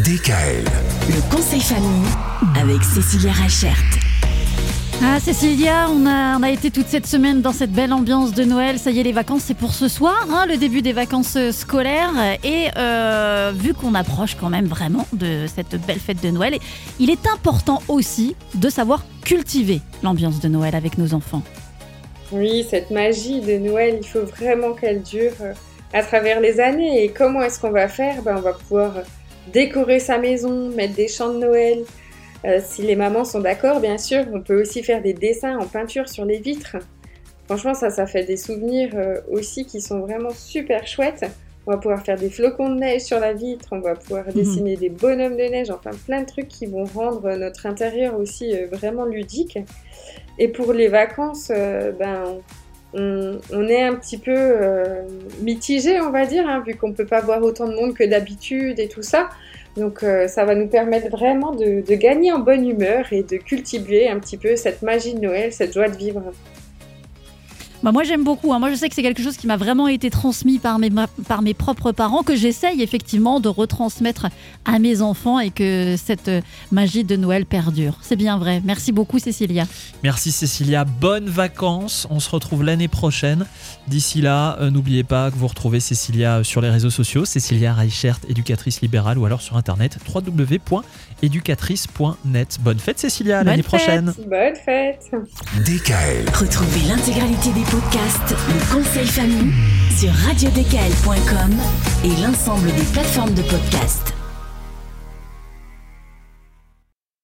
DKL. Le conseil famille avec Cécilia Rachert. Ah Cécilia, on a, on a été toute cette semaine dans cette belle ambiance de Noël. Ça y est, les vacances, c'est pour ce soir, hein, le début des vacances euh, scolaires. Et euh, vu qu'on approche quand même vraiment de cette belle fête de Noël, il est important aussi de savoir cultiver l'ambiance de Noël avec nos enfants. Oui, cette magie de Noël, il faut vraiment qu'elle dure euh, à travers les années. Et comment est-ce qu'on va faire? Ben, On va pouvoir décorer sa maison, mettre des chants de Noël. Euh, si les mamans sont d'accord, bien sûr, on peut aussi faire des dessins en peinture sur les vitres. Franchement, ça, ça fait des souvenirs euh, aussi qui sont vraiment super chouettes. On va pouvoir faire des flocons de neige sur la vitre, on va pouvoir Mhm. dessiner des bonhommes de neige, enfin plein de trucs qui vont rendre notre intérieur aussi euh, vraiment ludique. Et pour les vacances, ben, on, est un petit peu euh, mitigé, on va dire, hein, vu qu'on peut pas voir autant de monde que d'habitude et tout ça. Donc euh, ça va nous permettre vraiment de gagner en bonne humeur et de cultiver un petit peu cette magie de Noël, cette joie de vivre. Bah, moi j'aime beaucoup, hein. moi je sais que c'est quelque chose qui m'a vraiment été transmis par mes, par mes propres parents, que j'essaye effectivement de retransmettre à mes enfants et que cette euh, magie de Noël perdure. C'est bien vrai. Merci beaucoup Cécilia. Merci Cécilia, bonnes vacances. On se retrouve l'année prochaine. D'ici là, euh, n'oubliez pas que vous retrouvez Cécilia euh, sur les réseaux sociaux, Cécilia Reichert, éducatrice libérale, ou alors sur internet www.éducatrice.net. Bonne fête Cécilia, à l'année fête. prochaine. Bonne fête DKL. Retrouvez l'intégralité des podcasts Le conseil famille sur radiodkl.com et l'ensemble des plateformes de podcasts.